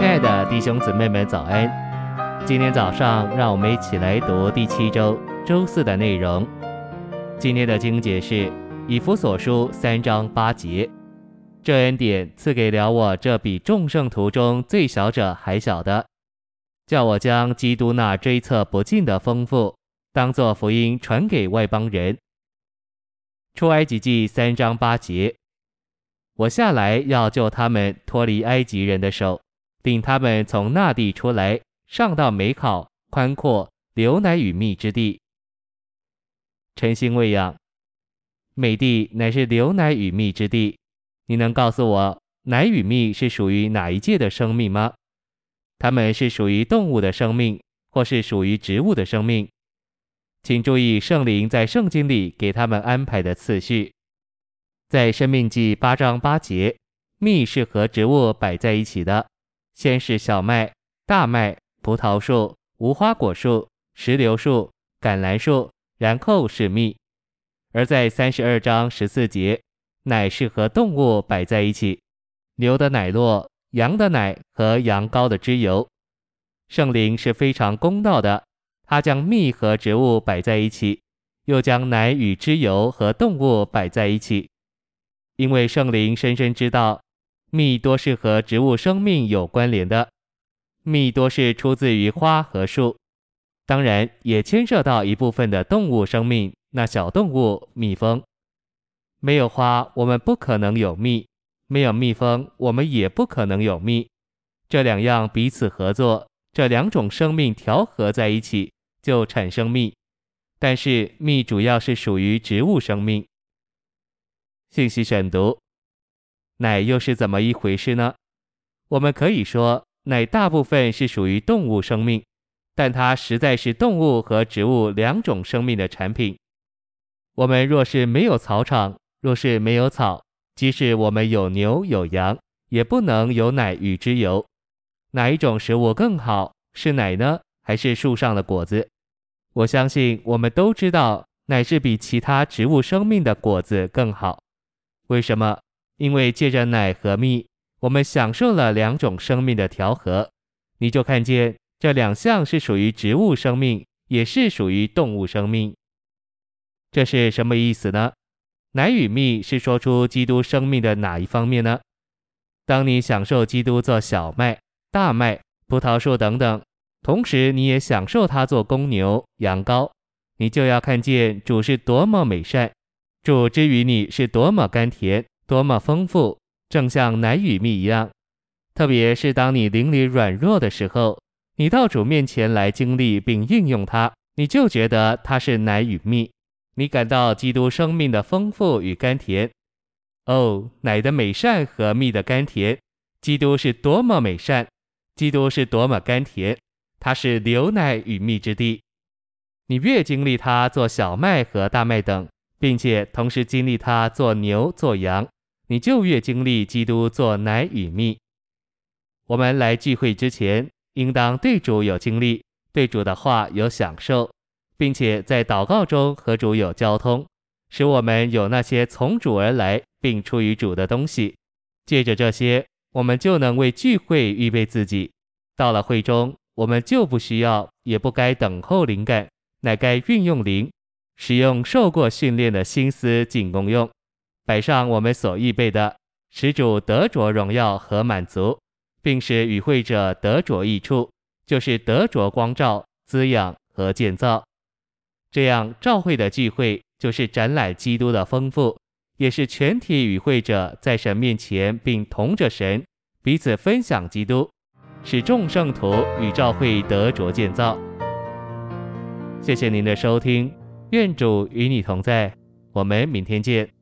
亲爱的弟兄姊妹们，早安！今天早上，让我们一起来读第七周周四的内容。今天的经节是以弗所书三章八节：“这恩典赐给了我这比众圣徒中最小者还小的，叫我将基督那追测不尽的丰富，当作福音传给外邦人。”出埃及记三章八节。我下来要救他们脱离埃及人的手，令他们从那地出来，上到美好、宽阔、流奶与蜜之地。晨星喂养，美地乃是流奶与蜜之地。你能告诉我，奶与蜜是属于哪一界的生命吗？它们是属于动物的生命，或是属于植物的生命？请注意圣灵在圣经里给他们安排的次序。在生命记八章八节，蜜是和植物摆在一起的，先是小麦、大麦、葡萄树、无花果树、石榴树、橄榄树，然后是蜜。而在三十二章十四节，奶是和动物摆在一起，牛的奶酪、羊的奶和羊羔的脂油。圣灵是非常公道的，他将蜜和植物摆在一起，又将奶与脂油和动物摆在一起。因为圣灵深深知道，蜜多是和植物生命有关联的，蜜多是出自于花和树，当然也牵涉到一部分的动物生命，那小动物蜜蜂。没有花，我们不可能有蜜；没有蜜蜂，我们也不可能有蜜。这两样彼此合作，这两种生命调和在一起，就产生蜜。但是蜜主要是属于植物生命。信息选读，奶又是怎么一回事呢？我们可以说，奶大部分是属于动物生命，但它实在是动物和植物两种生命的产品。我们若是没有草场，若是没有草，即使我们有牛有羊，也不能有奶与之油。哪一种食物更好？是奶呢，还是树上的果子？我相信我们都知道，奶是比其他植物生命的果子更好。为什么？因为借着奶和蜜，我们享受了两种生命的调和。你就看见这两项是属于植物生命，也是属于动物生命。这是什么意思呢？奶与蜜是说出基督生命的哪一方面呢？当你享受基督做小麦、大麦、葡萄树等等，同时你也享受他做公牛、羊羔，你就要看见主是多么美善。主之于你是多么甘甜，多么丰富，正像奶与蜜一样。特别是当你灵里软弱的时候，你到主面前来经历并应用它，你就觉得它是奶与蜜，你感到基督生命的丰富与甘甜。哦，奶的美善和蜜的甘甜，基督是多么美善，基督是多么甘甜，它是牛奶与蜜之地。你越经历它做小麦和大麦等。并且同时经历它做牛做羊，你就越经历基督做奶与蜜。我们来聚会之前，应当对主有经历，对主的话有享受，并且在祷告中和主有交通，使我们有那些从主而来并出于主的东西。借着这些，我们就能为聚会预备自己。到了会中，我们就不需要，也不该等候灵感，乃该运用灵。使用受过训练的心思进功用，摆上我们所预备的，使主得着荣耀和满足，并使与会者得着益处，就是得着光照、滋养和建造。这样，召会的聚会就是展览基督的丰富，也是全体与会者在神面前并同着神彼此分享基督，使众圣徒与召会得着建造。谢谢您的收听。愿主与你同在，我们明天见。